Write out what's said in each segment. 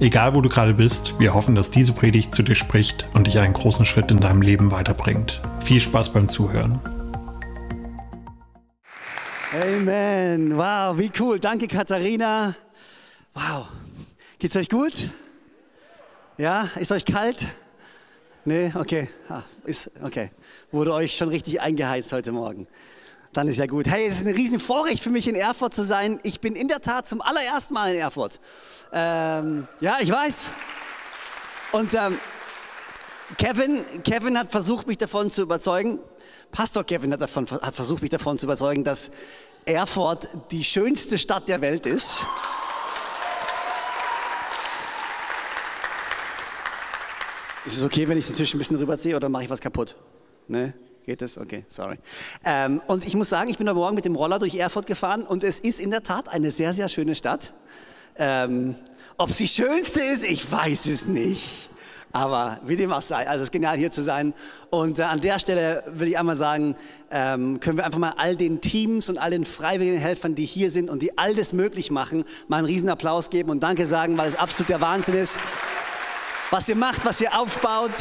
Egal wo du gerade bist, wir hoffen, dass diese Predigt zu dir spricht und dich einen großen Schritt in deinem Leben weiterbringt. Viel Spaß beim Zuhören. Amen. Wow, wie cool. Danke, Katharina. Wow. Geht's euch gut? Ja? Ist euch kalt? Nee? Okay. Ah, ist, okay. Wurde euch schon richtig eingeheizt heute Morgen. Dann ist ja gut. Hey, es ist ein riesen Vorrecht für mich in Erfurt zu sein. Ich bin in der Tat zum allerersten Mal in Erfurt. Ähm, ja, ich weiß. Und ähm, Kevin, Kevin hat versucht, mich davon zu überzeugen. Pastor Kevin hat, davon, hat versucht, mich davon zu überzeugen, dass Erfurt die schönste Stadt der Welt ist. Ist es okay, wenn ich den Tisch ein bisschen rüberziehe oder mache ich was kaputt? Ne? Geht das? Okay, sorry. Ähm, und ich muss sagen, ich bin heute Morgen mit dem Roller durch Erfurt gefahren und es ist in der Tat eine sehr, sehr schöne Stadt. Ähm, Ob es die schönste ist, ich weiß es nicht. Aber wie dem auch sei, also es ist genial hier zu sein. Und äh, an der Stelle will ich einmal sagen, ähm, können wir einfach mal all den Teams und all den freiwilligen Helfern, die hier sind und die all das möglich machen, mal einen riesen Applaus geben und Danke sagen, weil es absolut der Wahnsinn ist, was ihr macht, was ihr aufbaut.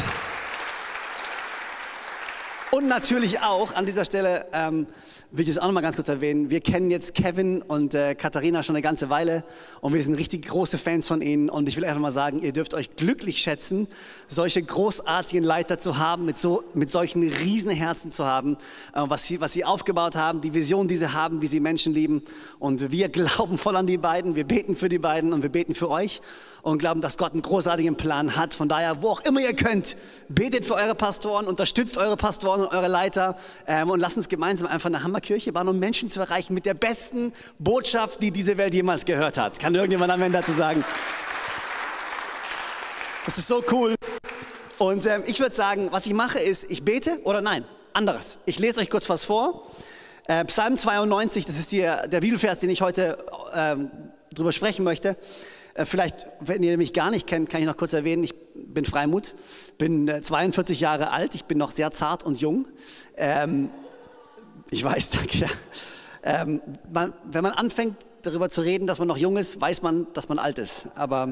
Und natürlich auch an dieser Stelle ähm, will ich es auch noch mal ganz kurz erwähnen. Wir kennen jetzt Kevin und äh, Katharina schon eine ganze Weile und wir sind richtig große Fans von ihnen. Und ich will einfach mal sagen, ihr dürft euch glücklich schätzen, solche großartigen Leiter zu haben, mit, so, mit solchen Riesenherzen zu haben, äh, was, sie, was sie aufgebaut haben, die Vision, die sie haben, wie sie Menschen lieben. Und wir glauben voll an die beiden, wir beten für die beiden und wir beten für euch und glauben, dass Gott einen großartigen Plan hat. Von daher, wo auch immer ihr könnt, betet für eure Pastoren, unterstützt eure Pastoren und eure Leiter ähm, und lasst uns gemeinsam einfach eine Hammerkirche bauen, um Menschen zu erreichen mit der besten Botschaft, die diese Welt jemals gehört hat. Kann irgendjemand am Ende dazu sagen? Das ist so cool. Und ähm, ich würde sagen, was ich mache ist, ich bete oder nein, anderes. Ich lese euch kurz was vor. Äh, Psalm 92, das ist hier der Bibelvers, den ich heute ähm, drüber sprechen möchte. Äh, vielleicht, wenn ihr mich gar nicht kennt, kann ich noch kurz erwähnen, ich bin Freimut, bin 42 äh, Jahre alt, ich bin noch sehr zart und jung. Ähm, ich weiß, danke. Ja. Ähm, man, wenn man anfängt darüber zu reden, dass man noch jung ist, weiß man, dass man alt ist. Aber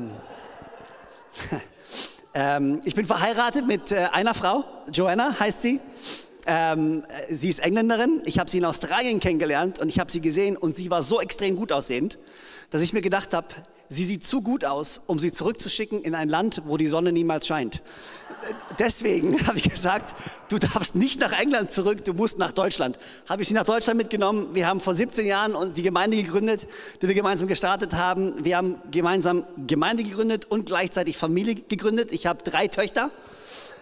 ähm, ich bin verheiratet mit äh, einer Frau, Joanna heißt sie. Ähm, sie ist Engländerin. Ich habe sie in Australien kennengelernt und ich habe sie gesehen und sie war so extrem gut aussehend, dass ich mir gedacht habe, sie sieht zu gut aus, um sie zurückzuschicken in ein Land, wo die Sonne niemals scheint. Deswegen habe ich gesagt, du darfst nicht nach England zurück, du musst nach Deutschland. Habe ich sie nach Deutschland mitgenommen. Wir haben vor 17 Jahren die Gemeinde gegründet, die wir gemeinsam gestartet haben. Wir haben gemeinsam Gemeinde gegründet und gleichzeitig Familie gegründet. Ich habe drei Töchter.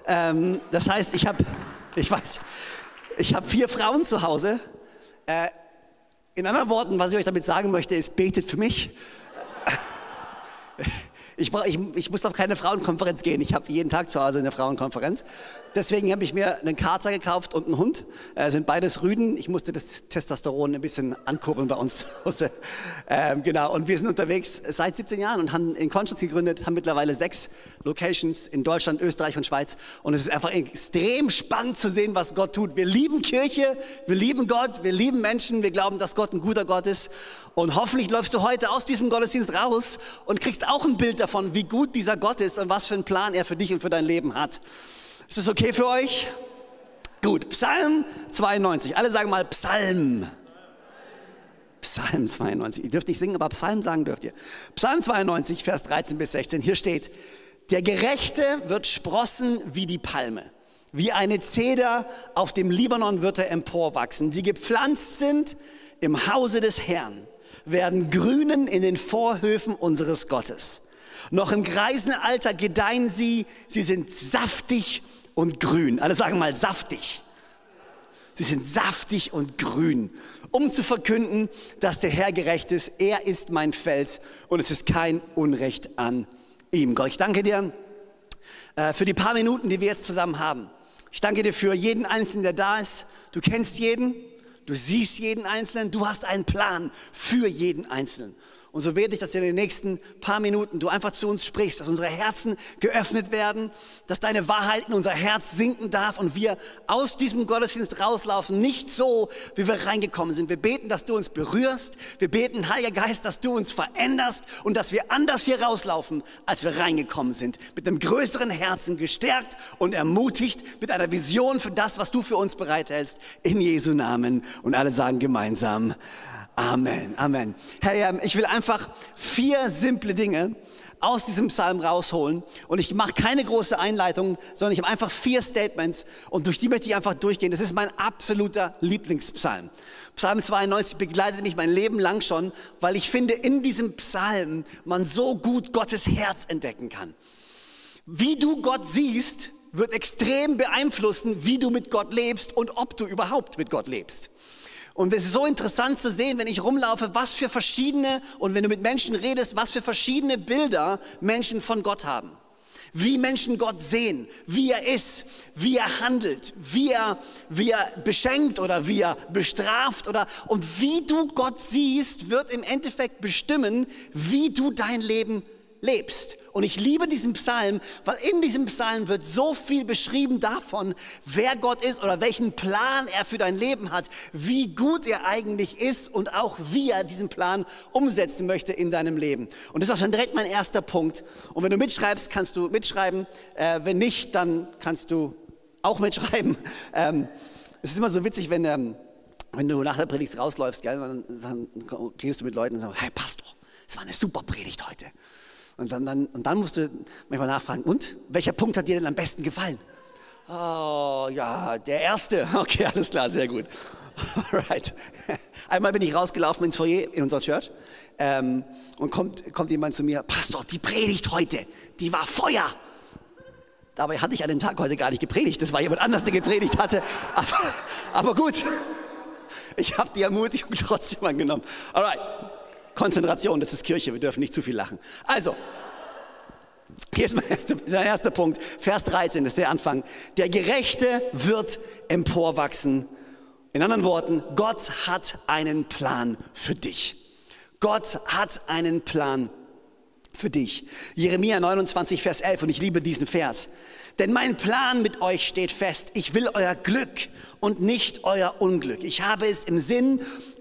Ähm, das heißt, ich habe, ich weiß, ich habe vier Frauen zu Hause. Äh, in anderen Worten, was ich euch damit sagen möchte, ist, betet für mich. Ich, ich, ich muss auf keine Frauenkonferenz gehen. Ich habe jeden Tag zu Hause eine Frauenkonferenz. Deswegen habe ich mir einen Kater gekauft und einen Hund. Äh, sind beides Rüden. Ich musste das Testosteron ein bisschen ankurbeln bei uns zu Hause. Ähm, genau. Und wir sind unterwegs seit 17 Jahren und haben in Konstanz gegründet, haben mittlerweile sechs Locations in Deutschland, Österreich und Schweiz. Und es ist einfach extrem spannend zu sehen, was Gott tut. Wir lieben Kirche, wir lieben Gott, wir lieben Menschen, wir glauben, dass Gott ein guter Gott ist. Und hoffentlich läufst du heute aus diesem Gottesdienst raus und kriegst auch ein Bild davon, wie gut dieser Gott ist und was für einen Plan er für dich und für dein Leben hat. Ist das okay für euch? Gut, Psalm 92. Alle sagen mal Psalm. Psalm 92. Ihr dürft nicht singen, aber Psalm sagen dürft ihr. Psalm 92, Vers 13 bis 16. Hier steht, der Gerechte wird sprossen wie die Palme. Wie eine Zeder auf dem Libanon wird er emporwachsen. Die gepflanzt sind im Hause des Herrn, werden grünen in den Vorhöfen unseres Gottes. Noch im Greisenalter gedeihen sie, sie sind saftig und grün. Alle sagen mal saftig. Sie sind saftig und grün, um zu verkünden, dass der Herr gerecht ist. Er ist mein Fels und es ist kein Unrecht an ihm. Gott, ich danke dir äh, für die paar Minuten, die wir jetzt zusammen haben. Ich danke dir für jeden Einzelnen, der da ist. Du kennst jeden, du siehst jeden Einzelnen, du hast einen Plan für jeden Einzelnen. Und so bete ich, dass in den nächsten paar Minuten du einfach zu uns sprichst, dass unsere Herzen geöffnet werden, dass deine Wahrheit in unser Herz sinken darf und wir aus diesem Gottesdienst rauslaufen, nicht so, wie wir reingekommen sind. Wir beten, dass du uns berührst. Wir beten, Heiliger Geist, dass du uns veränderst und dass wir anders hier rauslaufen, als wir reingekommen sind. Mit einem größeren Herzen gestärkt und ermutigt, mit einer Vision für das, was du für uns bereithältst. In Jesu Namen. Und alle sagen gemeinsam. Amen, Amen. Hey, ich will einfach vier simple Dinge aus diesem Psalm rausholen und ich mache keine große Einleitung, sondern ich habe einfach vier Statements und durch die möchte ich einfach durchgehen. Das ist mein absoluter Lieblingspsalm. Psalm 92 begleitet mich mein Leben lang schon, weil ich finde, in diesem Psalm man so gut Gottes Herz entdecken kann. Wie du Gott siehst, wird extrem beeinflussen, wie du mit Gott lebst und ob du überhaupt mit Gott lebst. Und es ist so interessant zu sehen, wenn ich rumlaufe, was für verschiedene, und wenn du mit Menschen redest, was für verschiedene Bilder Menschen von Gott haben. Wie Menschen Gott sehen, wie er ist, wie er handelt, wie er, wie er beschenkt oder wie er bestraft oder, und wie du Gott siehst, wird im Endeffekt bestimmen, wie du dein Leben lebst. Und ich liebe diesen Psalm, weil in diesem Psalm wird so viel beschrieben davon, wer Gott ist oder welchen Plan er für dein Leben hat, wie gut er eigentlich ist und auch wie er diesen Plan umsetzen möchte in deinem Leben. Und das ist auch schon direkt mein erster Punkt. Und wenn du mitschreibst, kannst du mitschreiben. Äh, wenn nicht, dann kannst du auch mitschreiben. Ähm, es ist immer so witzig, wenn, ähm, wenn du nach der Predigt rausläufst, gell, dann, dann redest du mit Leuten und sagst, hey Pastor, es war eine super Predigt heute. Und dann, dann, und dann musst du manchmal nachfragen, und welcher Punkt hat dir denn am besten gefallen? Oh, ja, der erste. Okay, alles klar, sehr gut. Alright. Einmal bin ich rausgelaufen ins Foyer in unserer Church ähm, und kommt, kommt jemand zu mir, Pastor, die Predigt heute, die war Feuer. Dabei hatte ich an dem Tag heute gar nicht gepredigt. Das war jemand anders, der gepredigt hatte. Aber, aber gut, ich habe die Ermutigung trotzdem angenommen. Alright. Konzentration, das ist Kirche, wir dürfen nicht zu viel lachen. Also, hier ist mein erster Punkt, Vers 13, das ist der Anfang. Der Gerechte wird emporwachsen. In anderen Worten, Gott hat einen Plan für dich. Gott hat einen Plan für dich. Jeremia 29, Vers 11, und ich liebe diesen Vers. Denn mein Plan mit euch steht fest. Ich will euer Glück und nicht euer Unglück. Ich habe es im Sinn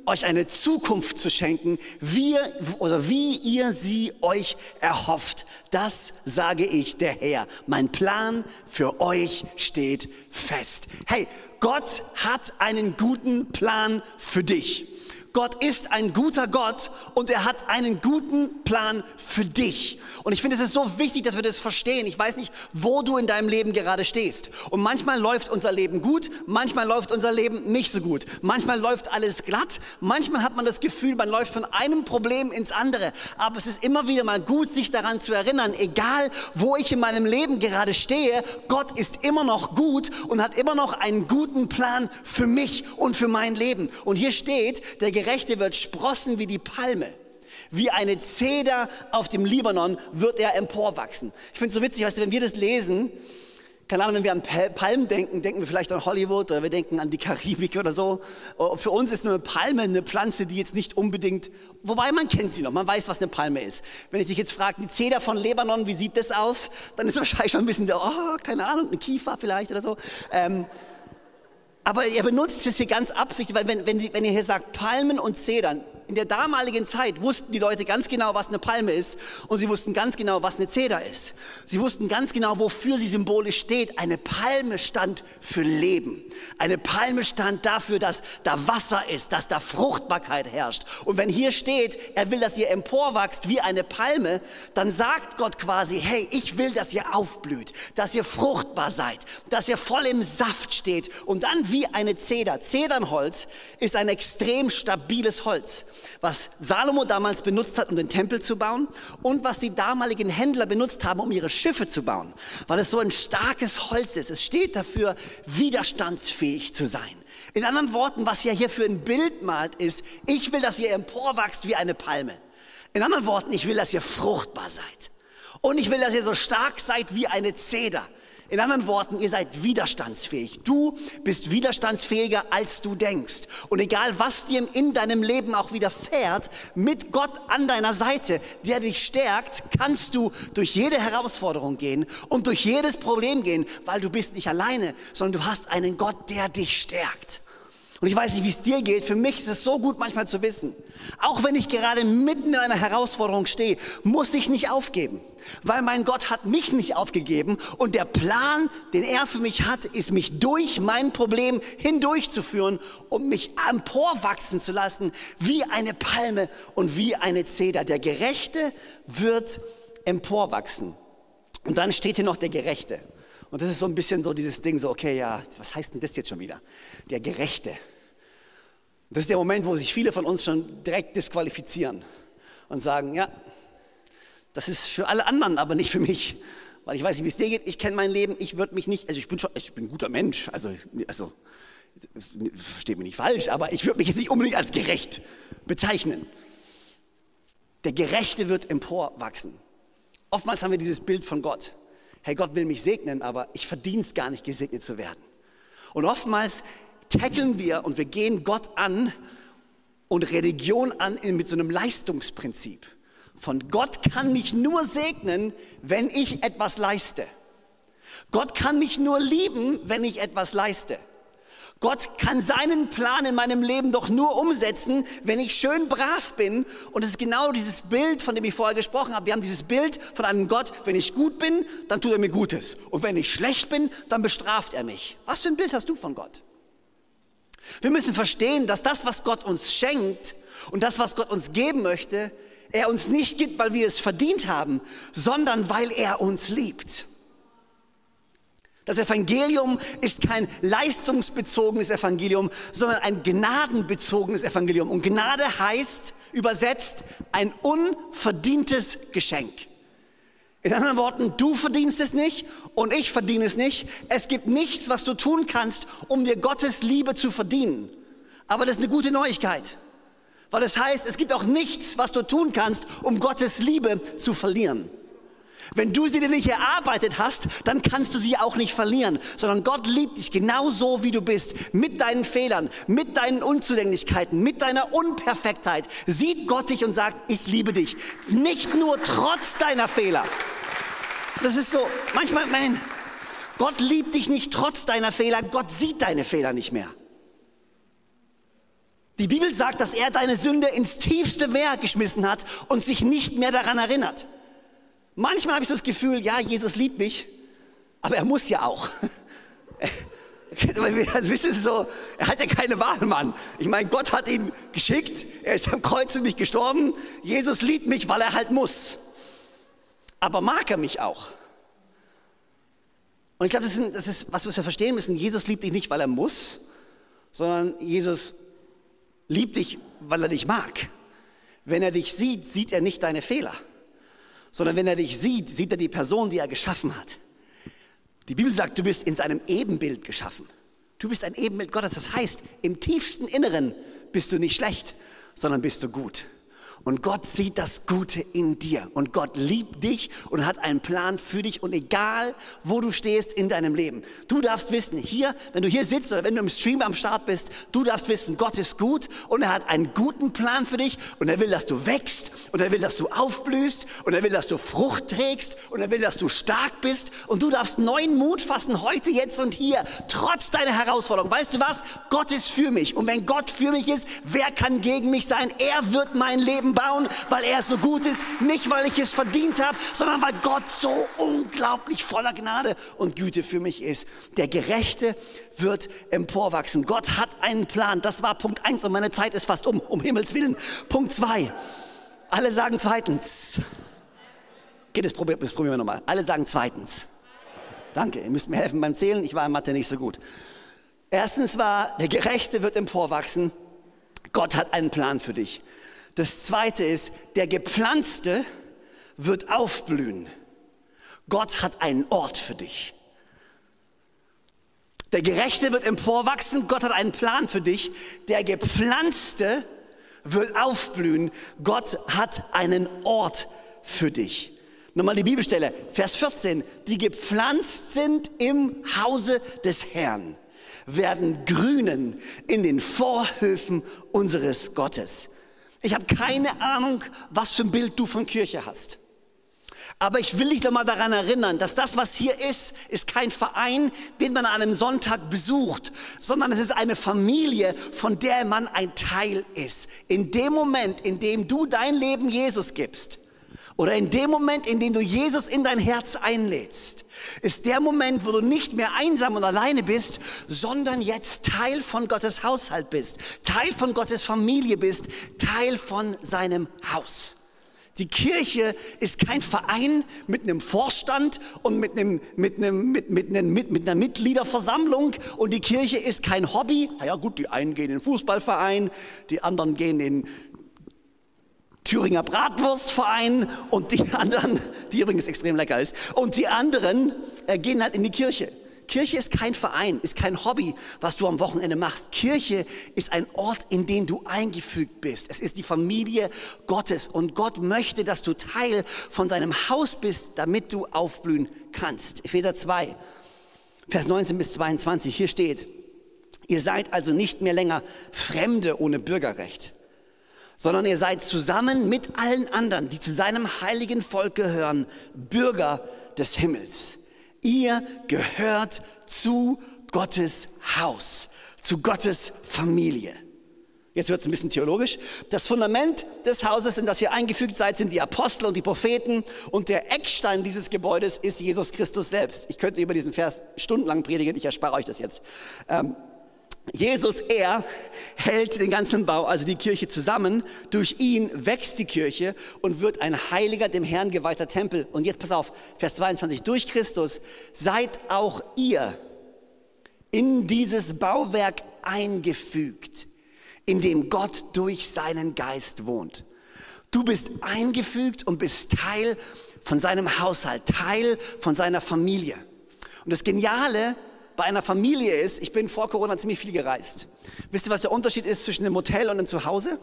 euch eine Zukunft zu schenken, wie, oder wie ihr sie euch erhofft. Das sage ich der Herr. Mein Plan für euch steht fest. Hey, Gott hat einen guten Plan für dich. Gott ist ein guter Gott und er hat einen guten Plan für dich. Und ich finde, es ist so wichtig, dass wir das verstehen. Ich weiß nicht, wo du in deinem Leben gerade stehst. Und manchmal läuft unser Leben gut, manchmal läuft unser Leben nicht so gut. Manchmal läuft alles glatt, manchmal hat man das Gefühl, man läuft von einem Problem ins andere. Aber es ist immer wieder mal gut, sich daran zu erinnern, egal wo ich in meinem Leben gerade stehe, Gott ist immer noch gut und hat immer noch einen guten Plan für mich und für mein Leben. Und hier steht, der Gerechte wird sprossen wie die Palme. Wie eine Zeder auf dem Libanon wird er emporwachsen. Ich finde es so witzig, weißt du, wenn wir das lesen, keine Ahnung, wenn wir an Palmen denken, denken wir vielleicht an Hollywood oder wir denken an die Karibik oder so. Für uns ist eine Palme eine Pflanze, die jetzt nicht unbedingt, wobei man kennt sie noch, man weiß, was eine Palme ist. Wenn ich dich jetzt frage, die Zeder von Libanon, wie sieht das aus? Dann ist wahrscheinlich schon ein bisschen so, oh, keine Ahnung, eine Kiefer vielleicht oder so. Ähm, aber er benutzt es hier ganz absichtlich, weil wenn, wenn, wenn ihr hier sagt Palmen und Zedern, in der damaligen Zeit wussten die Leute ganz genau, was eine Palme ist und sie wussten ganz genau, was eine Zeder ist. Sie wussten ganz genau, wofür sie symbolisch steht. Eine Palme stand für Leben. Eine Palme stand dafür, dass da Wasser ist, dass da Fruchtbarkeit herrscht. Und wenn hier steht, er will, dass ihr emporwachst wie eine Palme, dann sagt Gott quasi, hey, ich will, dass ihr aufblüht, dass ihr fruchtbar seid, dass ihr voll im Saft steht und dann wie eine Zeder. Zedernholz ist ein extrem stabiles Holz was Salomo damals benutzt hat, um den Tempel zu bauen und was die damaligen Händler benutzt haben, um ihre Schiffe zu bauen, weil es so ein starkes Holz ist. Es steht dafür, widerstandsfähig zu sein. In anderen Worten, was ja hier für ein Bild malt, ist, ich will, dass ihr emporwachst wie eine Palme. In anderen Worten, ich will, dass ihr fruchtbar seid. Und ich will, dass ihr so stark seid wie eine Zeder. In anderen Worten, ihr seid widerstandsfähig. Du bist widerstandsfähiger, als du denkst. Und egal, was dir in deinem Leben auch widerfährt, mit Gott an deiner Seite, der dich stärkt, kannst du durch jede Herausforderung gehen und durch jedes Problem gehen, weil du bist nicht alleine, sondern du hast einen Gott, der dich stärkt. Und ich weiß nicht, wie es dir geht. Für mich ist es so gut manchmal zu wissen. Auch wenn ich gerade mitten in einer Herausforderung stehe, muss ich nicht aufgeben. Weil mein Gott hat mich nicht aufgegeben und der Plan, den er für mich hat, ist mich durch mein Problem hindurchzuführen und mich emporwachsen zu lassen wie eine Palme und wie eine Zeder. Der Gerechte wird emporwachsen. Und dann steht hier noch der Gerechte. Und das ist so ein bisschen so dieses Ding, so, okay, ja, was heißt denn das jetzt schon wieder? Der Gerechte. Das ist der Moment, wo sich viele von uns schon direkt disqualifizieren und sagen, ja, das ist für alle anderen, aber nicht für mich. Weil ich weiß nicht, wie es dir geht, ich kenne mein Leben, ich würde mich nicht, also ich bin schon, ich bin ein guter Mensch, also, also versteht mich nicht falsch, aber ich würde mich jetzt nicht unbedingt als gerecht bezeichnen. Der Gerechte wird emporwachsen. Oftmals haben wir dieses Bild von Gott hey, Gott will mich segnen, aber ich verdiene es gar nicht, gesegnet zu werden. Und oftmals tackeln wir und wir gehen Gott an und Religion an mit so einem Leistungsprinzip. Von Gott kann mich nur segnen, wenn ich etwas leiste. Gott kann mich nur lieben, wenn ich etwas leiste. Gott kann seinen Plan in meinem Leben doch nur umsetzen, wenn ich schön brav bin. Und es ist genau dieses Bild, von dem ich vorher gesprochen habe. Wir haben dieses Bild von einem Gott, wenn ich gut bin, dann tut er mir Gutes. Und wenn ich schlecht bin, dann bestraft er mich. Was für ein Bild hast du von Gott? Wir müssen verstehen, dass das, was Gott uns schenkt und das, was Gott uns geben möchte, er uns nicht gibt, weil wir es verdient haben, sondern weil er uns liebt. Das Evangelium ist kein leistungsbezogenes Evangelium, sondern ein gnadenbezogenes Evangelium. Und Gnade heißt übersetzt ein unverdientes Geschenk. In anderen Worten, du verdienst es nicht und ich verdiene es nicht. Es gibt nichts, was du tun kannst, um dir Gottes Liebe zu verdienen. Aber das ist eine gute Neuigkeit. Weil es das heißt, es gibt auch nichts, was du tun kannst, um Gottes Liebe zu verlieren. Wenn du sie dir nicht erarbeitet hast, dann kannst du sie auch nicht verlieren, sondern Gott liebt dich genau so, wie du bist, mit deinen Fehlern, mit deinen Unzulänglichkeiten, mit deiner Unperfektheit. Sieht Gott dich und sagt, ich liebe dich. Nicht nur trotz deiner Fehler. Das ist so, manchmal, man, Gott liebt dich nicht trotz deiner Fehler, Gott sieht deine Fehler nicht mehr. Die Bibel sagt, dass er deine Sünde ins tiefste Meer geschmissen hat und sich nicht mehr daran erinnert. Manchmal habe ich das Gefühl, ja, Jesus liebt mich, aber er muss ja auch. Also, wisst ihr so, er hat ja keine Wahl, Mann. Ich meine, Gott hat ihn geschickt, er ist am Kreuz für mich gestorben. Jesus liebt mich, weil er halt muss. Aber mag er mich auch? Und ich glaube, das, das, ist, was wir verstehen müssen. Jesus liebt dich nicht, weil er muss, sondern Jesus liebt dich, weil er dich mag. Wenn er dich sieht, sieht er nicht deine Fehler sondern wenn er dich sieht, sieht er die Person, die er geschaffen hat. Die Bibel sagt, du bist in seinem Ebenbild geschaffen. Du bist ein Ebenbild Gottes. Das heißt, im tiefsten Inneren bist du nicht schlecht, sondern bist du gut. Und Gott sieht das Gute in dir. Und Gott liebt dich und hat einen Plan für dich. Und egal, wo du stehst in deinem Leben, du darfst wissen, hier, wenn du hier sitzt oder wenn du im Stream am Start bist, du darfst wissen, Gott ist gut und er hat einen guten Plan für dich. Und er will, dass du wächst und er will, dass du aufblühst und er will, dass du Frucht trägst und er will, dass du stark bist. Und du darfst neuen Mut fassen, heute, jetzt und hier, trotz deiner Herausforderung. Weißt du was? Gott ist für mich. Und wenn Gott für mich ist, wer kann gegen mich sein? Er wird mein Leben Leben bauen, weil er so gut ist, nicht weil ich es verdient habe, sondern weil Gott so unglaublich voller Gnade und Güte für mich ist. Der Gerechte wird emporwachsen. Gott hat einen Plan. Das war Punkt eins und meine Zeit ist fast um, um Himmels Willen. Punkt zwei. Alle sagen zweitens. Geht, das probieren, das probieren wir nochmal. Alle sagen zweitens. Danke, ihr müsst mir helfen beim Zählen. Ich war in Mathe nicht so gut. Erstens war, der Gerechte wird emporwachsen. Gott hat einen Plan für dich. Das zweite ist, der Gepflanzte wird aufblühen. Gott hat einen Ort für dich. Der Gerechte wird emporwachsen, Gott hat einen Plan für dich. Der Gepflanzte wird aufblühen, Gott hat einen Ort für dich. Nochmal die Bibelstelle, Vers 14, die gepflanzt sind im Hause des Herrn, werden grünen in den Vorhöfen unseres Gottes. Ich habe keine Ahnung, was für ein Bild du von Kirche hast. Aber ich will dich doch mal daran erinnern, dass das, was hier ist, ist kein Verein, den man an einem Sonntag besucht, sondern es ist eine Familie, von der man ein Teil ist. In dem Moment, in dem du dein Leben Jesus gibst, oder in dem Moment, in dem du Jesus in dein Herz einlädst, ist der Moment, wo du nicht mehr einsam und alleine bist, sondern jetzt Teil von Gottes Haushalt bist, Teil von Gottes Familie bist, Teil von seinem Haus. Die Kirche ist kein Verein mit einem Vorstand und mit, einem, mit, einem, mit, mit, einem, mit, mit einer Mitgliederversammlung. Und die Kirche ist kein Hobby. Na ja gut, die einen gehen in den Fußballverein, die anderen gehen in Thüringer Bratwurstverein und die anderen, die übrigens extrem lecker ist, und die anderen äh, gehen halt in die Kirche. Kirche ist kein Verein, ist kein Hobby, was du am Wochenende machst. Kirche ist ein Ort, in den du eingefügt bist. Es ist die Familie Gottes und Gott möchte, dass du Teil von seinem Haus bist, damit du aufblühen kannst. Epheser 2, Vers 19 bis 22, hier steht, ihr seid also nicht mehr länger Fremde ohne Bürgerrecht, sondern ihr seid zusammen mit allen anderen, die zu seinem heiligen Volk gehören, Bürger des Himmels. Ihr gehört zu Gottes Haus, zu Gottes Familie. Jetzt wird es ein bisschen theologisch. Das Fundament des Hauses, in das ihr eingefügt seid, sind die Apostel und die Propheten. Und der Eckstein dieses Gebäudes ist Jesus Christus selbst. Ich könnte über diesen Vers stundenlang predigen, ich erspare euch das jetzt. Ähm, Jesus, er hält den ganzen Bau, also die Kirche zusammen. Durch ihn wächst die Kirche und wird ein heiliger, dem Herrn geweihter Tempel. Und jetzt pass auf, Vers 22. Durch Christus seid auch ihr in dieses Bauwerk eingefügt, in dem Gott durch seinen Geist wohnt. Du bist eingefügt und bist Teil von seinem Haushalt, Teil von seiner Familie. Und das Geniale bei einer Familie ist, ich bin vor Corona ziemlich viel gereist. Wisst ihr, was der Unterschied ist zwischen einem Hotel und einem Zuhause?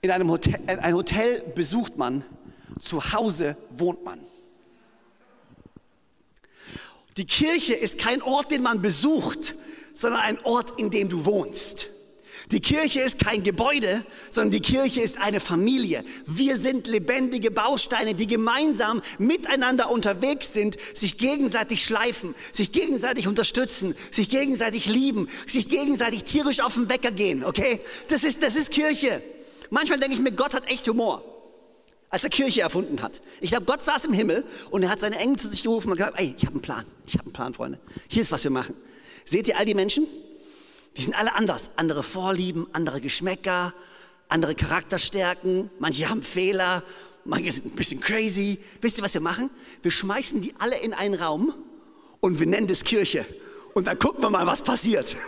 In einem Hotel, ein Hotel besucht man, zu Hause wohnt man. Die Kirche ist kein Ort, den man besucht, sondern ein Ort, in dem du wohnst. Die Kirche ist kein Gebäude, sondern die Kirche ist eine Familie. Wir sind lebendige Bausteine, die gemeinsam miteinander unterwegs sind, sich gegenseitig schleifen, sich gegenseitig unterstützen, sich gegenseitig lieben, sich gegenseitig tierisch auf den Wecker gehen, okay? Das ist, das ist Kirche. Manchmal denke ich mir, Gott hat echt Humor als er Kirche erfunden hat. Ich glaube, Gott saß im Himmel und er hat seine Engel zu sich gerufen und gesagt, ey, ich habe einen Plan, ich habe einen Plan, Freunde. Hier ist, was wir machen. Seht ihr all die Menschen? Die sind alle anders. Andere Vorlieben, andere Geschmäcker, andere Charakterstärken. Manche haben Fehler, manche sind ein bisschen crazy. Wisst ihr, was wir machen? Wir schmeißen die alle in einen Raum und wir nennen das Kirche. Und dann gucken wir mal, was passiert.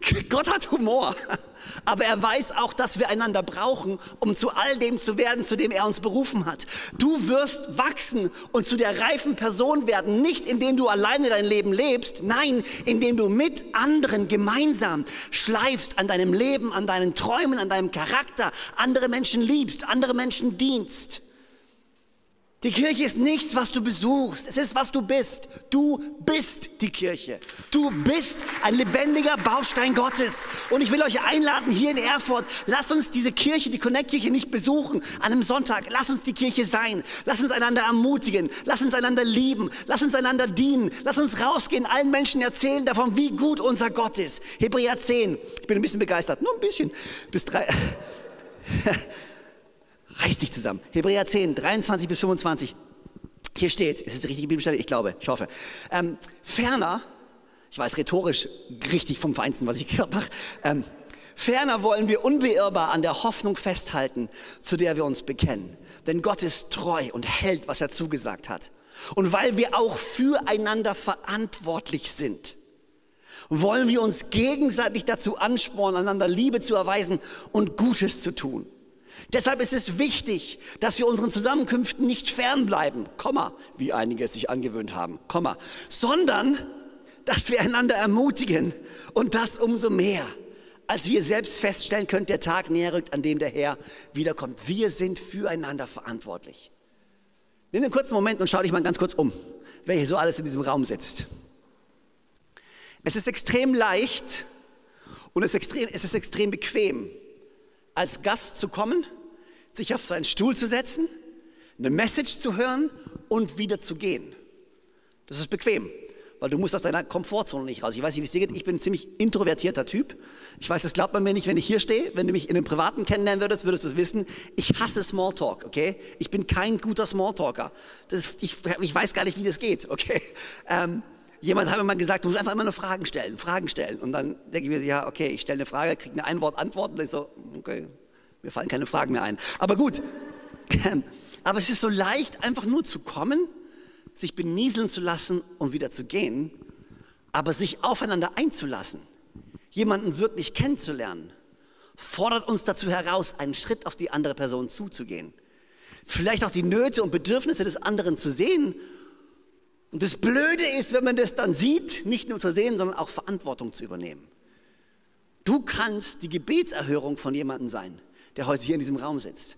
Gott hat Humor, aber er weiß auch, dass wir einander brauchen, um zu all dem zu werden, zu dem er uns berufen hat. Du wirst wachsen und zu der reifen Person werden, nicht indem du alleine dein Leben lebst, nein, indem du mit anderen gemeinsam schleifst an deinem Leben, an deinen Träumen, an deinem Charakter, andere Menschen liebst, andere Menschen dienst. Die Kirche ist nichts, was du besuchst. Es ist, was du bist. Du bist die Kirche. Du bist ein lebendiger Baustein Gottes. Und ich will euch einladen, hier in Erfurt, lasst uns diese Kirche, die Connect-Kirche nicht besuchen an einem Sonntag. Lass uns die Kirche sein. Lass uns einander ermutigen. Lass uns einander lieben. Lass uns einander dienen. Lass uns rausgehen, allen Menschen erzählen davon, wie gut unser Gott ist. Hebräer 10. Ich bin ein bisschen begeistert. Nur ein bisschen. Bis drei. Reiß dich zusammen. Hebräer 10, 23 bis 25. Hier steht, ist es die richtige Bibelstelle? Ich glaube, ich hoffe. Ähm, ferner, ich weiß rhetorisch richtig vom Feinsten, was ich gehört habe. Ähm, ferner wollen wir unbeirrbar an der Hoffnung festhalten, zu der wir uns bekennen. Denn Gott ist treu und hält, was er zugesagt hat. Und weil wir auch füreinander verantwortlich sind, wollen wir uns gegenseitig dazu anspornen, einander Liebe zu erweisen und Gutes zu tun. Deshalb ist es wichtig, dass wir unseren Zusammenkünften nicht fernbleiben, Komma, wie einige es sich angewöhnt haben, Komma, sondern dass wir einander ermutigen und das umso mehr, als wir selbst feststellen können, der Tag näher rückt, an dem der Herr wiederkommt. Wir sind füreinander verantwortlich. Nimm einen kurzen Moment und schau dich mal ganz kurz um, wer hier so alles in diesem Raum sitzt. Es ist extrem leicht und es ist extrem, es ist extrem bequem, als Gast zu kommen, sich auf seinen Stuhl zu setzen, eine Message zu hören und wieder zu gehen. Das ist bequem weil du musst aus deiner Komfortzone nicht raus. Ich weiß nicht, wie es dir geht. Ich bin ein ziemlich introvertierter Typ. Ich weiß, das glaubt man mir nicht, wenn ich hier stehe. Wenn du mich in einem Privaten kennenlernen würdest, würdest du es wissen. Ich hasse Smalltalk, okay? Ich bin kein guter Smalltalker. Das, ich, ich weiß gar nicht, wie das geht, okay? Ähm, jemand hat mir mal gesagt, du musst einfach immer nur Fragen stellen, Fragen stellen. Und dann denke ich mir, ja, okay, ich stelle eine Frage, kriege eine Ein-Wort-Antwort und ich so, okay, mir fallen keine Fragen mehr ein. Aber gut. Aber es ist so leicht, einfach nur zu kommen sich benieseln zu lassen und wieder zu gehen, aber sich aufeinander einzulassen, jemanden wirklich kennenzulernen, fordert uns dazu heraus, einen Schritt auf die andere Person zuzugehen. Vielleicht auch die Nöte und Bedürfnisse des anderen zu sehen. Und das Blöde ist, wenn man das dann sieht, nicht nur zu sehen, sondern auch Verantwortung zu übernehmen. Du kannst die Gebetserhörung von jemandem sein, der heute hier in diesem Raum sitzt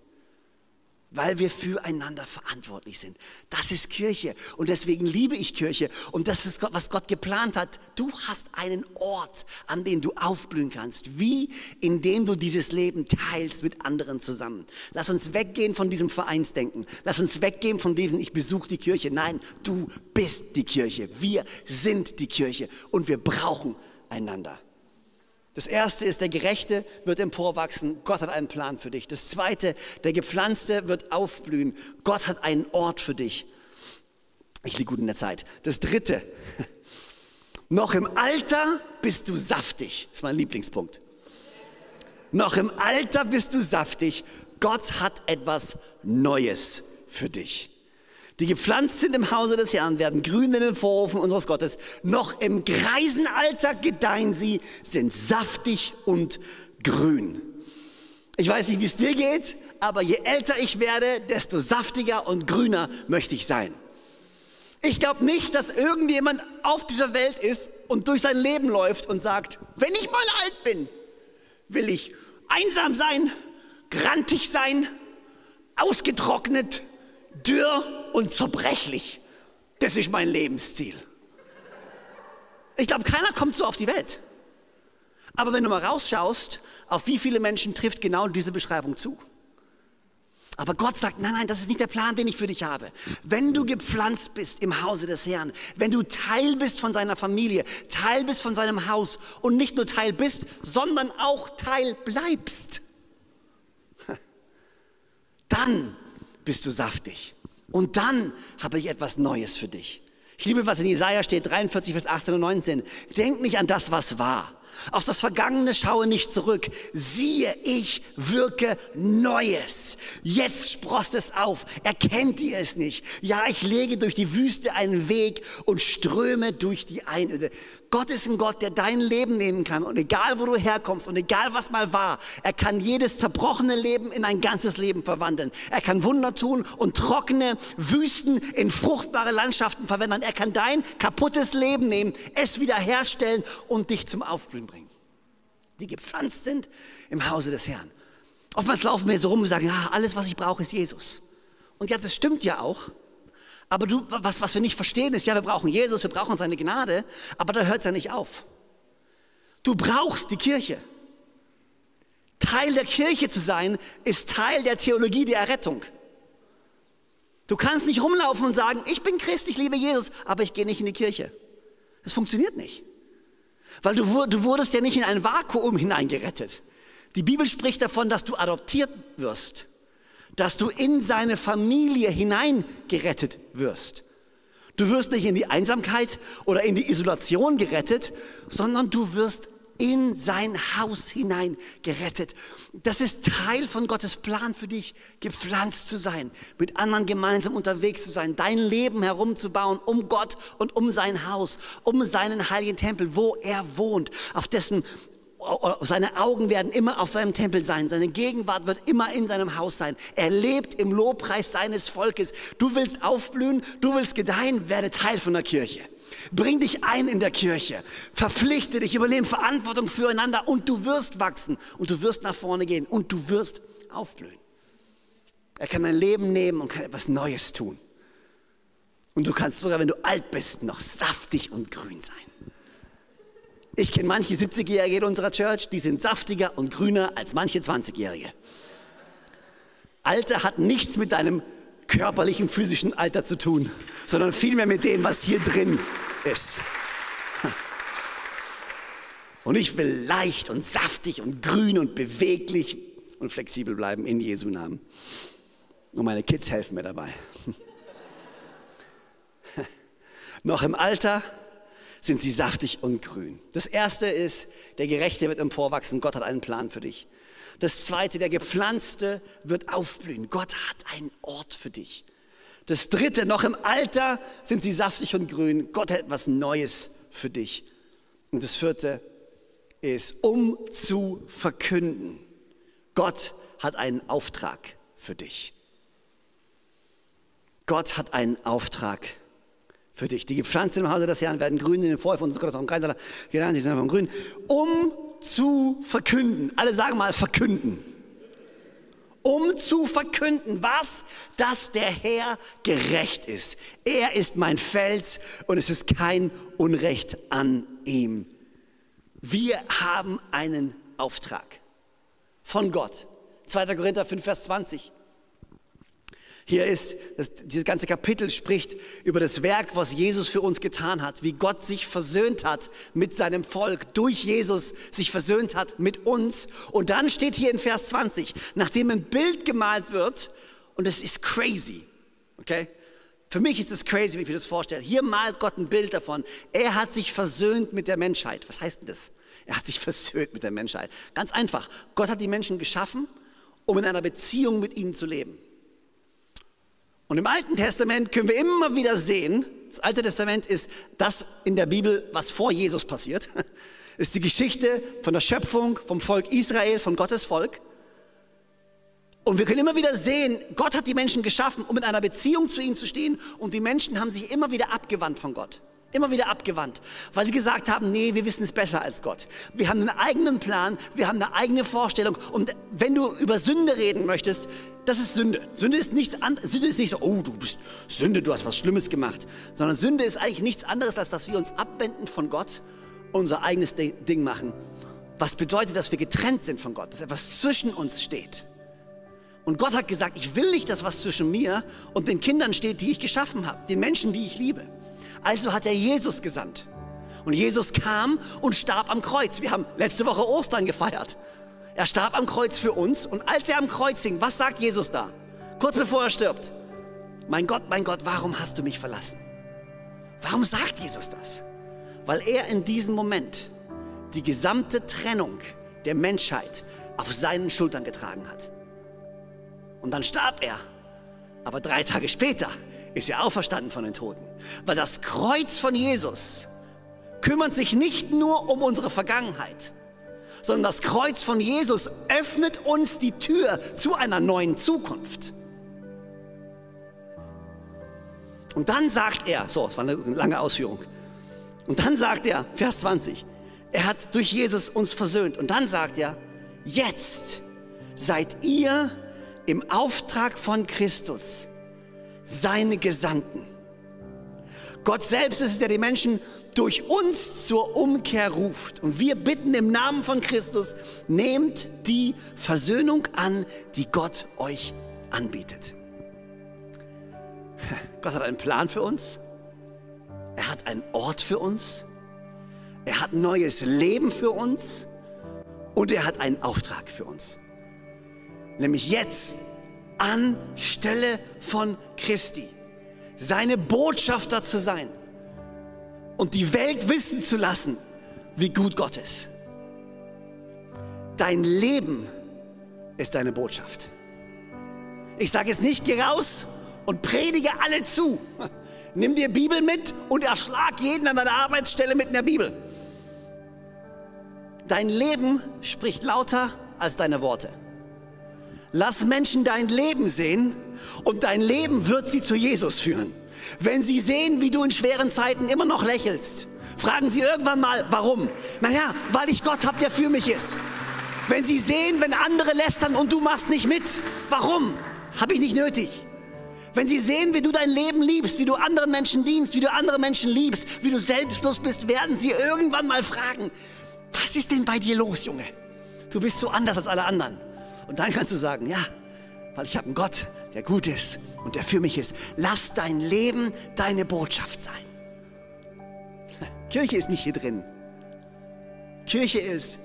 weil wir füreinander verantwortlich sind. Das ist Kirche und deswegen liebe ich Kirche und das ist, was Gott geplant hat. Du hast einen Ort, an dem du aufblühen kannst, wie indem du dieses Leben teilst mit anderen zusammen. Lass uns weggehen von diesem Vereinsdenken. Lass uns weggehen von diesem, ich besuche die Kirche. Nein, du bist die Kirche. Wir sind die Kirche und wir brauchen einander. Das erste ist, der Gerechte wird emporwachsen. Gott hat einen Plan für dich. Das zweite, der Gepflanzte wird aufblühen. Gott hat einen Ort für dich. Ich liege gut in der Zeit. Das dritte, noch im Alter bist du saftig. Das ist mein Lieblingspunkt. Noch im Alter bist du saftig. Gott hat etwas Neues für dich die gepflanzt sind im Hause des Herrn, werden grün in den Vorhofen unseres Gottes. Noch im Greisenalter gedeihen sie, sind saftig und grün. Ich weiß nicht, wie es dir geht, aber je älter ich werde, desto saftiger und grüner möchte ich sein. Ich glaube nicht, dass irgendjemand auf dieser Welt ist und durch sein Leben läuft und sagt, wenn ich mal alt bin, will ich einsam sein, grantig sein, ausgetrocknet, dürr und zerbrechlich. Das ist mein Lebensziel. Ich glaube, keiner kommt so auf die Welt. Aber wenn du mal rausschaust, auf wie viele Menschen trifft genau diese Beschreibung zu? Aber Gott sagt, nein, nein, das ist nicht der Plan, den ich für dich habe. Wenn du gepflanzt bist im Hause des Herrn, wenn du Teil bist von seiner Familie, Teil bist von seinem Haus und nicht nur Teil bist, sondern auch Teil bleibst, dann bist du saftig. Und dann habe ich etwas Neues für dich. Ich liebe, was in Jesaja steht, 43, Vers 18 und 19. Denk nicht an das, was war. Auf das Vergangene schaue nicht zurück. Siehe, ich wirke Neues. Jetzt sprost es auf. Erkennt ihr es nicht? Ja, ich lege durch die Wüste einen Weg und ströme durch die Einöde. Gott ist ein Gott, der dein Leben nehmen kann. Und egal, wo du herkommst und egal, was mal war, er kann jedes zerbrochene Leben in ein ganzes Leben verwandeln. Er kann Wunder tun und trockene Wüsten in fruchtbare Landschaften verwandeln. Er kann dein kaputtes Leben nehmen, es wiederherstellen und dich zum Aufblühen bringen. Die gepflanzt sind im Hause des Herrn. Oftmals laufen wir so rum und sagen, ja, alles, was ich brauche, ist Jesus. Und ja, das stimmt ja auch. Aber du, was, was wir nicht verstehen ist, ja, wir brauchen Jesus, wir brauchen seine Gnade, aber da hört es ja nicht auf. Du brauchst die Kirche. Teil der Kirche zu sein, ist Teil der Theologie der Errettung. Du kannst nicht rumlaufen und sagen, ich bin Christ, ich liebe Jesus, aber ich gehe nicht in die Kirche. Das funktioniert nicht. Weil du, du wurdest ja nicht in ein Vakuum hineingerettet. Die Bibel spricht davon, dass du adoptiert wirst dass du in seine Familie hineingerettet wirst. Du wirst nicht in die Einsamkeit oder in die Isolation gerettet, sondern du wirst in sein Haus hinein gerettet. Das ist Teil von Gottes Plan für dich, gepflanzt zu sein, mit anderen gemeinsam unterwegs zu sein, dein Leben herumzubauen um Gott und um sein Haus, um seinen heiligen Tempel, wo er wohnt, auf dessen seine Augen werden immer auf seinem Tempel sein, seine Gegenwart wird immer in seinem Haus sein. Er lebt im Lobpreis seines Volkes. Du willst aufblühen, du willst gedeihen, werde Teil von der Kirche. Bring dich ein in der Kirche, verpflichte dich, übernehme Verantwortung füreinander und du wirst wachsen und du wirst nach vorne gehen und du wirst aufblühen. Er kann dein Leben nehmen und kann etwas Neues tun. Und du kannst sogar, wenn du alt bist, noch saftig und grün sein. Ich kenne manche 70-Jährige in unserer Church, die sind saftiger und grüner als manche 20-Jährige. Alter hat nichts mit deinem körperlichen, physischen Alter zu tun, sondern vielmehr mit dem, was hier drin ist. Und ich will leicht und saftig und grün und beweglich und flexibel bleiben in Jesu Namen. Und meine Kids helfen mir dabei. Noch im Alter sind sie saftig und grün. Das erste ist, der Gerechte wird emporwachsen. Gott hat einen Plan für dich. Das zweite, der Gepflanzte wird aufblühen. Gott hat einen Ort für dich. Das dritte, noch im Alter sind sie saftig und grün. Gott hat etwas Neues für dich. Und das vierte ist, um zu verkünden. Gott hat einen Auftrag für dich. Gott hat einen Auftrag für dich. Die gepflanzten im Hause des Herrn werden grün in den Vorhof unseres Gottes auch im Kreis aller Gedanken, sie sind vom Grün, um zu verkünden. Alle sagen mal verkünden. Um zu verkünden, was? Dass der Herr gerecht ist. Er ist mein Fels und es ist kein Unrecht an ihm. Wir haben einen Auftrag von Gott. 2. Korinther 5, Vers 20. Hier ist, das, dieses ganze Kapitel spricht über das Werk, was Jesus für uns getan hat, wie Gott sich versöhnt hat mit seinem Volk, durch Jesus sich versöhnt hat mit uns. Und dann steht hier in Vers 20, nachdem ein Bild gemalt wird, und es ist crazy, okay? Für mich ist es crazy, wie ich mir das vorstelle. Hier malt Gott ein Bild davon. Er hat sich versöhnt mit der Menschheit. Was heißt denn das? Er hat sich versöhnt mit der Menschheit. Ganz einfach. Gott hat die Menschen geschaffen, um in einer Beziehung mit ihnen zu leben. Und im Alten Testament können wir immer wieder sehen, das Alte Testament ist das in der Bibel, was vor Jesus passiert, ist die Geschichte von der Schöpfung, vom Volk Israel, von Gottes Volk. Und wir können immer wieder sehen, Gott hat die Menschen geschaffen, um in einer Beziehung zu ihnen zu stehen. Und die Menschen haben sich immer wieder abgewandt von Gott. Immer wieder abgewandt, weil sie gesagt haben, nee, wir wissen es besser als Gott. Wir haben einen eigenen Plan, wir haben eine eigene Vorstellung. Und wenn du über Sünde reden möchtest, das ist Sünde. Sünde ist nichts anderes. Sünde ist nicht so, oh, du bist Sünde, du hast was Schlimmes gemacht. Sondern Sünde ist eigentlich nichts anderes, als dass wir uns abwenden von Gott, unser eigenes Ding machen. Was bedeutet, dass wir getrennt sind von Gott, dass etwas zwischen uns steht. Und Gott hat gesagt, ich will nicht, dass was zwischen mir und den Kindern steht, die ich geschaffen habe, den Menschen, die ich liebe. Also hat er Jesus gesandt. Und Jesus kam und starb am Kreuz. Wir haben letzte Woche Ostern gefeiert. Er starb am Kreuz für uns. Und als er am Kreuz hing, was sagt Jesus da? Kurz bevor er stirbt. Mein Gott, mein Gott, warum hast du mich verlassen? Warum sagt Jesus das? Weil er in diesem Moment die gesamte Trennung der Menschheit auf seinen Schultern getragen hat. Und dann starb er. Aber drei Tage später ist er auferstanden von den Toten. Weil das Kreuz von Jesus kümmert sich nicht nur um unsere Vergangenheit, sondern das Kreuz von Jesus öffnet uns die Tür zu einer neuen Zukunft. Und dann sagt er, so, das war eine lange Ausführung, und dann sagt er, Vers 20, er hat durch Jesus uns versöhnt. Und dann sagt er, jetzt seid ihr im Auftrag von Christus seine Gesandten. Gott selbst ist es, der die Menschen durch uns zur Umkehr ruft. Und wir bitten im Namen von Christus, nehmt die Versöhnung an, die Gott euch anbietet. Gott hat einen Plan für uns. Er hat einen Ort für uns. Er hat neues Leben für uns. Und er hat einen Auftrag für uns. Nämlich jetzt anstelle von Christi. Seine Botschafter zu sein und die Welt wissen zu lassen, wie gut Gott ist. Dein Leben ist deine Botschaft. Ich sage es nicht, geh raus und predige alle zu. Nimm dir Bibel mit und erschlag jeden an deiner Arbeitsstelle mit einer Bibel. Dein Leben spricht lauter als deine Worte. Lass Menschen dein Leben sehen und dein Leben wird sie zu Jesus führen. Wenn sie sehen, wie du in schweren Zeiten immer noch lächelst, fragen sie irgendwann mal, warum? Naja, weil ich Gott habe, der für mich ist. Wenn sie sehen, wenn andere lästern und du machst nicht mit, warum? Habe ich nicht nötig. Wenn sie sehen, wie du dein Leben liebst, wie du anderen Menschen dienst, wie du andere Menschen liebst, wie du selbstlos bist, werden sie irgendwann mal fragen, was ist denn bei dir los, Junge? Du bist so anders als alle anderen. Und dann kannst du sagen, ja, weil ich habe einen Gott, der gut ist und der für mich ist. Lass dein Leben deine Botschaft sein. Kirche ist nicht hier drin. Kirche ist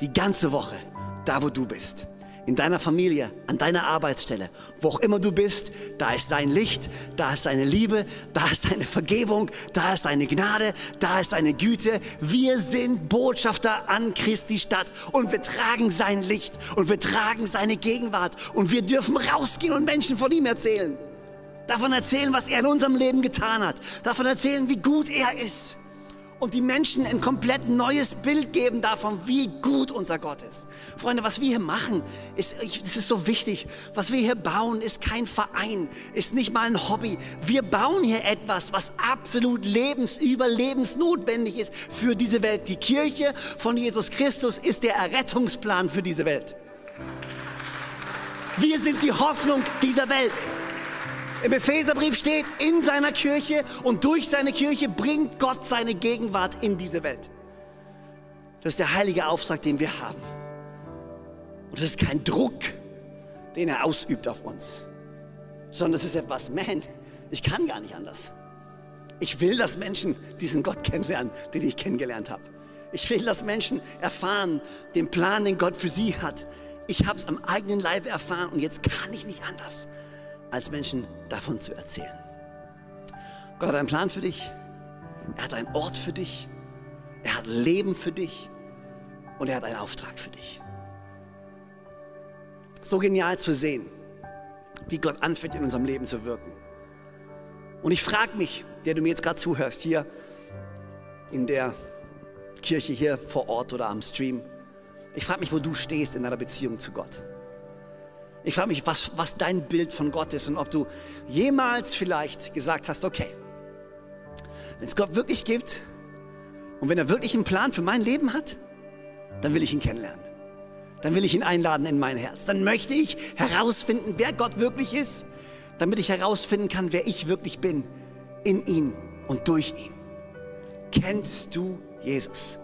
die ganze Woche da, wo du bist in deiner Familie, an deiner Arbeitsstelle, wo auch immer du bist, da ist dein Licht, da ist deine Liebe, da ist deine Vergebung, da ist deine Gnade, da ist deine Güte. Wir sind Botschafter an Christi Stadt und wir tragen sein Licht und wir tragen seine Gegenwart und wir dürfen rausgehen und Menschen von ihm erzählen. Davon erzählen, was er in unserem Leben getan hat. Davon erzählen, wie gut er ist und die Menschen ein komplett neues Bild geben davon, wie gut unser Gott ist. Freunde, was wir hier machen, ist, das ist so wichtig. Was wir hier bauen, ist kein Verein, ist nicht mal ein Hobby. Wir bauen hier etwas, was absolut lebensüberlebensnotwendig ist für diese Welt. Die Kirche von Jesus Christus ist der Errettungsplan für diese Welt. Wir sind die Hoffnung dieser Welt. Im Epheserbrief steht, in seiner Kirche und durch seine Kirche bringt Gott seine Gegenwart in diese Welt. Das ist der heilige Auftrag, den wir haben. Und das ist kein Druck, den er ausübt auf uns, sondern das ist etwas, man, ich kann gar nicht anders. Ich will, dass Menschen diesen Gott kennenlernen, den ich kennengelernt habe. Ich will, dass Menschen erfahren den Plan, den Gott für sie hat. Ich habe es am eigenen Leib erfahren und jetzt kann ich nicht anders als Menschen davon zu erzählen. Gott hat einen Plan für dich. Er hat einen Ort für dich. Er hat Leben für dich. Und er hat einen Auftrag für dich. So genial zu sehen, wie Gott anfängt in unserem Leben zu wirken. Und ich frage mich, der du mir jetzt gerade zuhörst, hier in der Kirche hier vor Ort oder am Stream, ich frage mich, wo du stehst in deiner Beziehung zu Gott. Ich frage mich, was, was dein Bild von Gott ist und ob du jemals vielleicht gesagt hast, okay, wenn es Gott wirklich gibt und wenn er wirklich einen Plan für mein Leben hat, dann will ich ihn kennenlernen. Dann will ich ihn einladen in mein Herz. Dann möchte ich herausfinden, wer Gott wirklich ist, damit ich herausfinden kann, wer ich wirklich bin in ihm und durch ihn. Kennst du Jesus?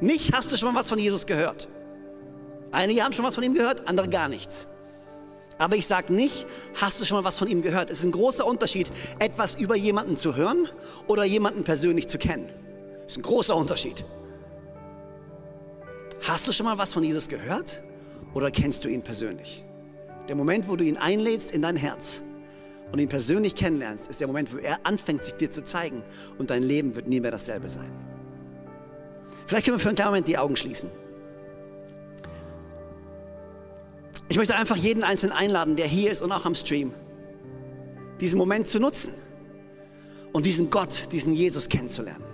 Nicht hast du schon mal was von Jesus gehört. Einige haben schon was von ihm gehört, andere gar nichts. Aber ich sage nicht, hast du schon mal was von ihm gehört? Es ist ein großer Unterschied, etwas über jemanden zu hören oder jemanden persönlich zu kennen. Das ist ein großer Unterschied. Hast du schon mal was von Jesus gehört oder kennst du ihn persönlich? Der Moment, wo du ihn einlädst in dein Herz und ihn persönlich kennenlernst, ist der Moment, wo er anfängt, sich dir zu zeigen und dein Leben wird nie mehr dasselbe sein. Vielleicht können wir für einen kleinen Moment die Augen schließen. Ich möchte einfach jeden Einzelnen einladen, der hier ist und auch am Stream, diesen Moment zu nutzen und diesen Gott, diesen Jesus kennenzulernen.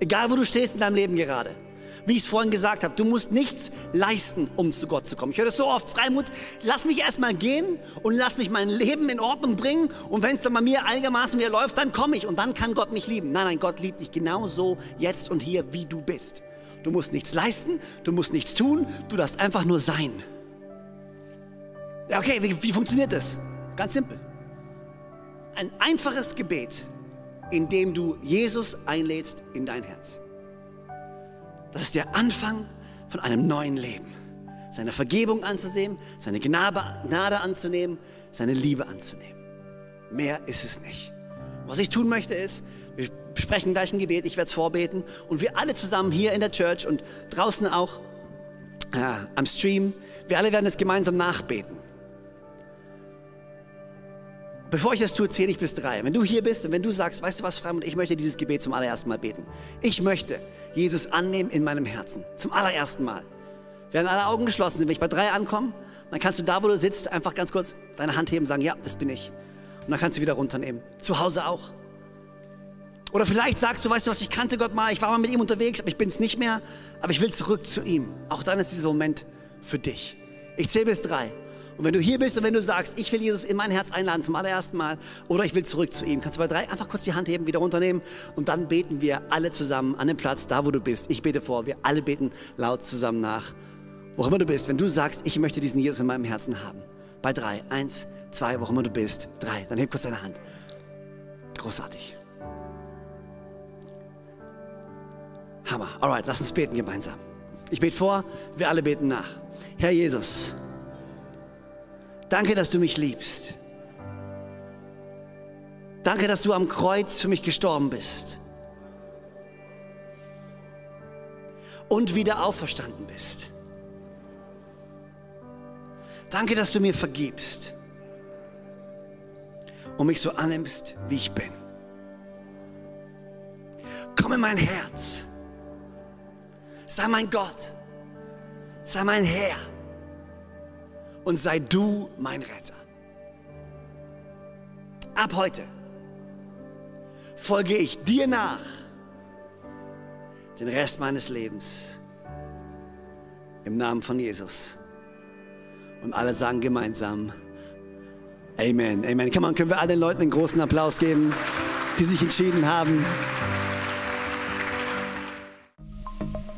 Egal, wo du stehst in deinem Leben gerade. Wie ich es vorhin gesagt habe, du musst nichts leisten, um zu Gott zu kommen. Ich höre das so oft, Freimut, lass mich erstmal gehen und lass mich mein Leben in Ordnung bringen und wenn es dann bei mir einigermaßen wieder läuft, dann komme ich und dann kann Gott mich lieben. Nein, nein, Gott liebt dich genauso jetzt und hier, wie du bist. Du musst nichts leisten, du musst nichts tun, du darfst einfach nur sein. Okay, wie, wie funktioniert das? Ganz simpel. Ein einfaches Gebet, in dem du Jesus einlädst in dein Herz. Das ist der Anfang von einem neuen Leben. Seine Vergebung anzunehmen, seine Gnade, Gnade anzunehmen, seine Liebe anzunehmen. Mehr ist es nicht. Was ich tun möchte ist, wir sprechen gleich ein Gebet, ich werde es vorbeten und wir alle zusammen hier in der Church und draußen auch äh, am Stream, wir alle werden es gemeinsam nachbeten. Bevor ich das tue, zähle ich bis drei. Wenn du hier bist und wenn du sagst, weißt du was, Freimund, ich möchte dieses Gebet zum allerersten Mal beten. Ich möchte Jesus annehmen in meinem Herzen. Zum allerersten Mal. Während alle Augen geschlossen sind, wenn ich bei drei ankomme, dann kannst du da, wo du sitzt, einfach ganz kurz deine Hand heben und sagen, ja, das bin ich. Und dann kannst du wieder runternehmen. Zu Hause auch. Oder vielleicht sagst du, weißt du was, ich kannte Gott mal, ich war mal mit ihm unterwegs, aber ich bin es nicht mehr, aber ich will zurück zu ihm. Auch dann ist dieser Moment für dich. Ich zähle bis drei. Und wenn du hier bist und wenn du sagst, ich will Jesus in mein Herz einladen zum allerersten Mal oder ich will zurück zu ihm, kannst du bei drei einfach kurz die Hand heben, wieder runternehmen und dann beten wir alle zusammen an dem Platz, da wo du bist. Ich bete vor, wir alle beten laut zusammen nach. Wo immer du bist, wenn du sagst, ich möchte diesen Jesus in meinem Herzen haben. Bei drei. Eins, zwei, wo immer du bist, drei. Dann heb kurz deine Hand. Großartig. Hammer. Alright, lass uns beten gemeinsam. Ich bete vor, wir alle beten nach. Herr Jesus, danke, dass du mich liebst. Danke, dass du am Kreuz für mich gestorben bist. Und wieder auferstanden bist. Danke, dass du mir vergibst und mich so annimmst, wie ich bin. Komm in mein Herz. Sei mein Gott. Sei mein Herr. Und sei du mein Retter. Ab heute folge ich dir nach den Rest meines Lebens. Im Namen von Jesus. Und alle sagen gemeinsam, Amen, Amen. On, können wir all den Leuten einen großen Applaus geben, die sich entschieden haben.